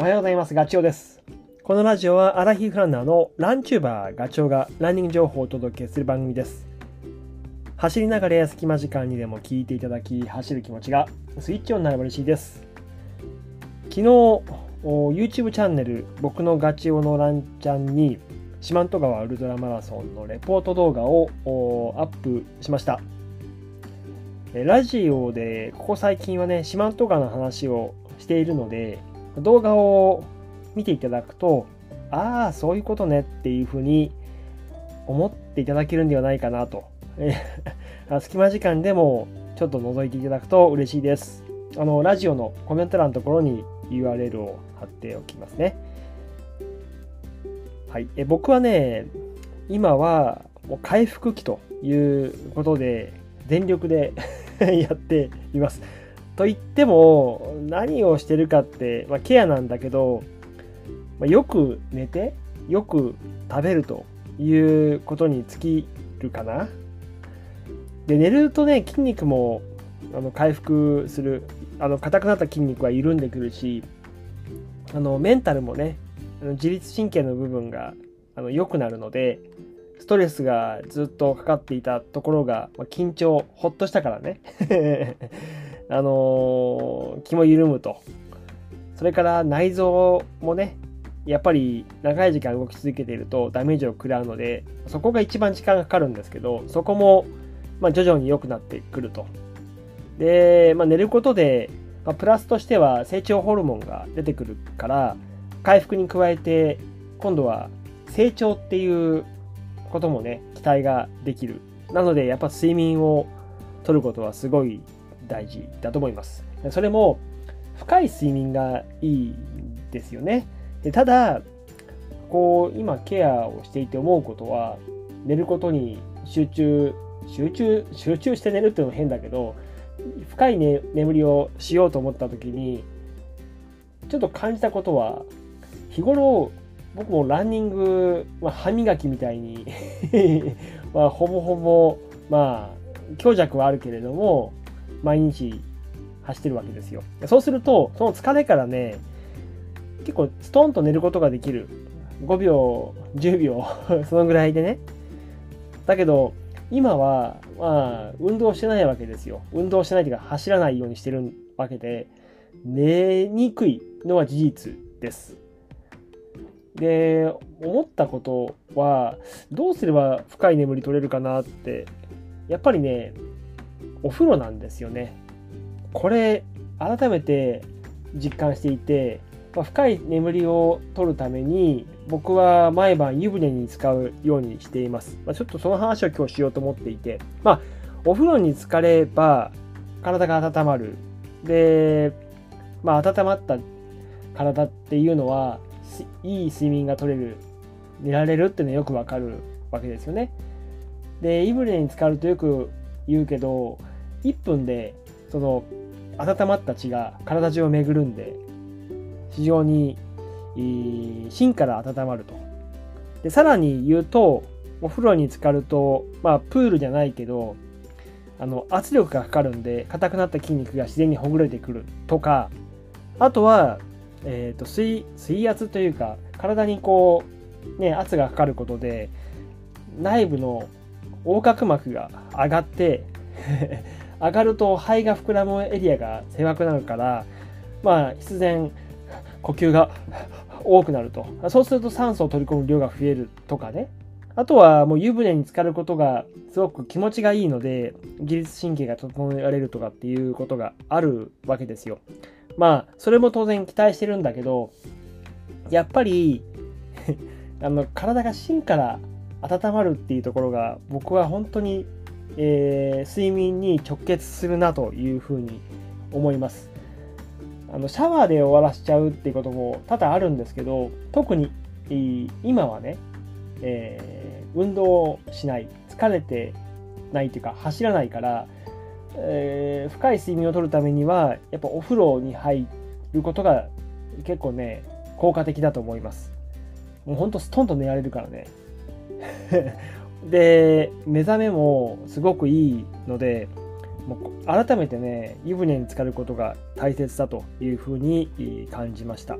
おはようございます。ガチョウです。このラジオはアラヒフランナーのランチューバーガチョウがランニング情報をお届けする番組です。走りながら隙間時間にでも聞いていただき、走る気持ちがスイッチオンになれば嬉しいです。昨日、YouTube チャンネル、僕のガチオのランチャンに、四万十川ウルトラマラソンのレポート動画をアップしました。ラジオでここ最近はね、四万十川の話をしているので、動画を見ていただくと、ああ、そういうことねっていうふうに思っていただけるんではないかなと。隙間時間でもちょっと覗いていただくと嬉しいです。あの、ラジオのコメント欄のところに URL を貼っておきますね。はい。え僕はね、今はもう回復期ということで、全力で やっています。と言っても何をしてるかって、まあ、ケアなんだけど、まあ、よく寝てよく食べるということに尽きるかな。で寝るとね筋肉もあの回復するあの硬くなった筋肉は緩んでくるしあのメンタルもね自律神経の部分があの良くなるのでストレスがずっとかかっていたところが、まあ、緊張ほっとしたからねあの、気も緩むと。それから内臓もね、やっぱり長い時間動き続けているとダメージを食らうので、そこが一番時間がかかるんですけど、そこもま徐々に良くなってくると。で、まあ、寝ることで、まあ、プラスとしては成長ホルモンが出てくるから、回復に加えて、今度は成長っていうこともね、期待ができる。なので、やっぱ睡眠をとることはすごい大事だと思います。それも深い睡眠がいいですよね。でただ、こう今ケアをしていて思うことは寝ることに集中、集中、集中して寝るっていうのも変だけど、深い、ね、眠りをしようと思った時にちょっと感じたことは日頃僕もランニング、まあ、歯磨きみたいに まあほぼほぼまあ強弱はあるけれども毎日走ってるわけですよ。そうすると、その疲れからね、結構ストンと寝ることができる。5秒、10秒 そのぐらいでね。だけど、今は、まあ、運動してないわけですよ。運動してないというか、走らないようにしてるわけで、寝にくいのは事実です。で、思ったことは、どうすれば深い眠り取れるかなって、やっぱりね、お風呂なんですよね。これ改めて実感していて、まあ、深い眠りをとるために僕は毎晩湯船に使うようにしています。まあ、ちょっとその話を今日しようと思っていて、まあ、お風呂に浸かれば体が温まる。で、まあ、温まった体っていうのはいい睡眠が取れる、寝られるっていうのはよくわかるわけですよね。で、湯船に浸かるとよく言うけど1分でその温まった血が体中を巡るんで非常に芯から温まると。でさらに言うとお風呂に浸かるとまあプールじゃないけどあの圧力がかかるんで硬くなった筋肉が自然にほぐれてくるとかあとは、えーと、水水圧というか体にこうね圧がかかることで内部の横隔膜が上がって上がると肺が膨らむエリアが狭くなるからまあ必然呼吸が多くなると。そうすると酸素を取り込む量が増えるとかね。あとはもう湯船に浸かることがすごく気持ちがいいので自律神経が整えられるとかっていうことがあるわけですよ。まあそれも当然期待してるんだけどやっぱり あの体が芯から温まるっていうところが僕は本当に、えー、睡眠に直結するなというふうに思います。あのシャワーで終わらせちゃうっていうことも多々あるんですけど特に今はね、えー、運動しない疲れてないというか走らないから、えー、深い睡眠をとるためにはやっぱお風呂に入ることが結構ね効果的だと思います。もうほんとストンと寝られるからね。で目覚めもすごくいいのでもう改めてね湯船に浸かることが大切だというふうに感じました。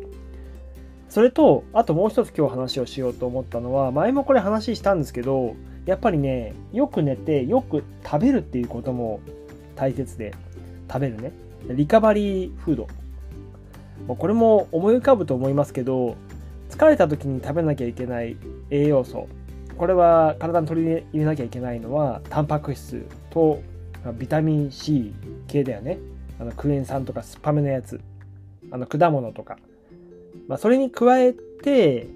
それとあともう一つ今日話をしようと思ったのは前もこれ話したんですけどやっぱりねよく寝てよく食べるっていうことも大切で食べるね。リカバリーフード。これも思い浮かぶと思いますけど疲れた時に食べなきゃいけない栄養素。これは体に取り入れなきゃいけないのはタンパク質とビタミン C 系だよねあのクエン酸とかスパメのやつあの果物とか、まあ、それに加えて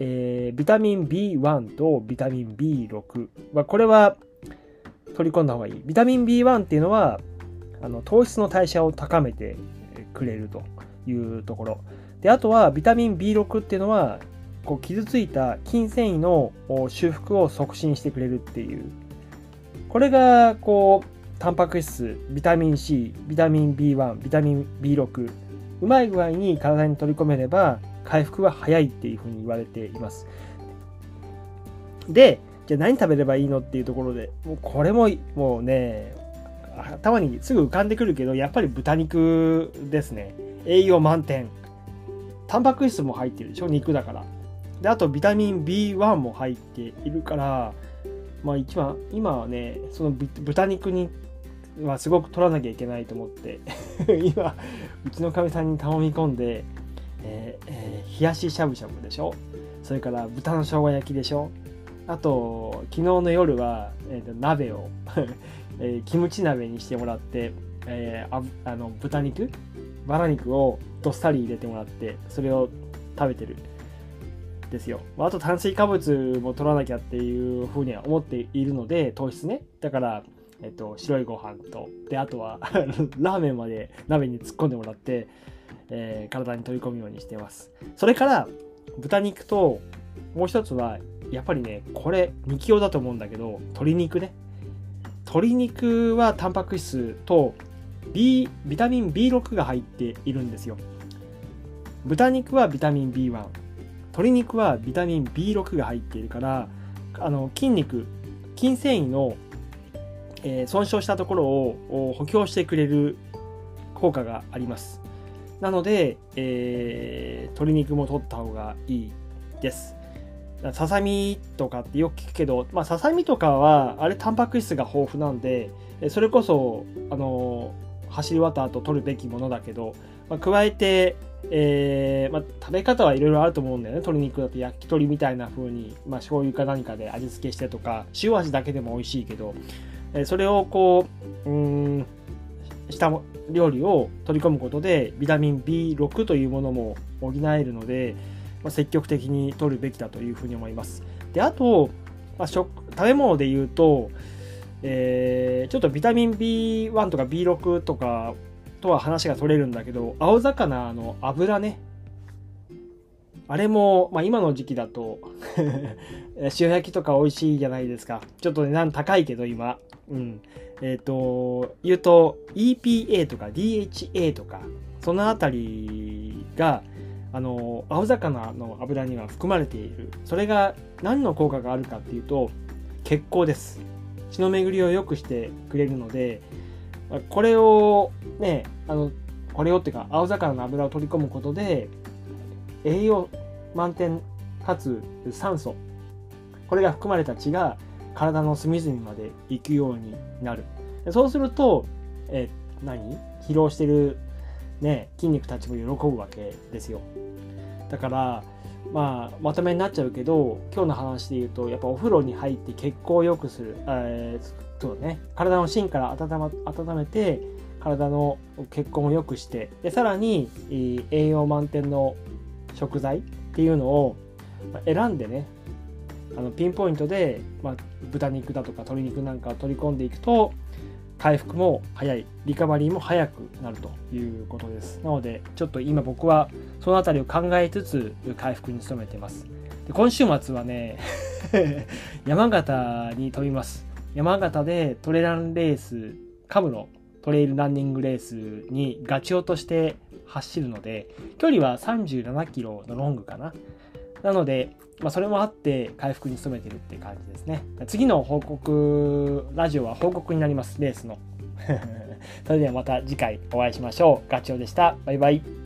えー、ビタミン B1 とビタミン B6 は、これは取り込んだ方がいい。ビタミン B1 っていうのは、あの糖質の代謝を高めてくれるというところ。で、あとはビタミン B6 っていうのは、こう傷ついた筋繊維の修復を促進してくれるっていう。これが、こう、タンパク質、ビタミン C、ビタミン B1、ビタミン B6、うまい具合に体に取り込めれば、回復は早いっていうふうに言われています。で、じゃあ何食べればいいのっていうところで、もうこれももうね、頭にすぐ浮かんでくるけど、やっぱり豚肉ですね。栄養満点。タンパク質も入ってるでしょ肉だから。で、あとビタミン B1 も入っているから、まあ一番、今はね、その豚肉にはすごく取らなきゃいけないと思って 今、うちのかみさんに頼み込んで、えーえー、冷やししゃぶしゃぶでしょ？それから豚の生姜焼きでしょ？あと昨日の夜は、えー、鍋を えー、キムチ鍋にしてもらって、えー、ああの豚肉？バラ肉をどっさり入れてもらってそれを食べてる。ですよ。あと炭水化物も取らなきゃっていうふうには思っているので糖質ね。だからえっと、白いご飯とであとは ラーメンまで鍋に突っ込んでもらってえー、体に取り込むようにしてます。それから豚肉ともう一つはやっぱりねこれ2キロだと思うんだけど鶏肉ね。鶏肉はタンパク質と B ビタミン B6 が入っているんですよ。豚肉はビタミン B1 鶏肉はビタミン B6 が入っているからあの筋肉筋繊維の、えー、損傷したところを補強してくれる効果がありますなので、えー、鶏肉も取った方がいいです。ささみとかってよく聞くけど、ま、ささみとかは、あれ、タンパク質が豊富なんで、それこそ、あの、走り終わった後取るべきものだけど、まあ、加えて、えー、まあ、食べ方はいろいろあると思うんだよね。鶏肉だと焼き鳥みたいな風に、まあ、醤油か何かで味付けしてとか、塩味だけでも美味しいけど、えそれをこう、うん、した料理を取り込むことでビタミン B6 というものも補えるので、まあ、積極的に取るべきだというふうに思います。であと、まあ、食食べ物で言うと、えー、ちょっとビタミン B1 とか B6 とかとは話が取れるんだけど青魚の油ねあれも、まあ、今の時期だと 塩焼きとか美味しいじゃないですかちょっと値段高いけど今うんえっ、ー、と、言うと EPA とか DHA とか、そのあたりが、あの、青魚の油には含まれている。それが何の効果があるかっていうと、血行です。血の巡りを良くしてくれるので、これをね、あの、これをっていうか、青魚の油を取り込むことで、栄養満点かつ酸素、これが含まれた血が体の隅々まで行くようになる。そうすると、え何？疲労してる、ね、筋肉たちも喜ぶわけですよ。だから、まあ、まとめになっちゃうけど、今日の話で言うと、やっぱお風呂に入って血行を良くする、えー、そうね、体の芯から温,、ま、温めて、体の血行を良くして、でさらに栄養満点の食材っていうのを選んでね、あのピンポイントで、まあ、豚肉だとか鶏肉なんかを取り込んでいくと回復も早い。リカバリーも早くなるということです。なのでちょっと今僕はその辺りを考えつつ回復に努めてます。で今週末はね 山形に飛びます。山形でトレランレースカムのトレイルランニングレースにガチオとして走るので距離は37キロのロングかな。なのでまあ、それもあって回復に努めてるっていう感じですね。次の報告、ラジオは報告になります、レースの。それではまた次回お会いしましょう。ガチョウでした。バイバイ。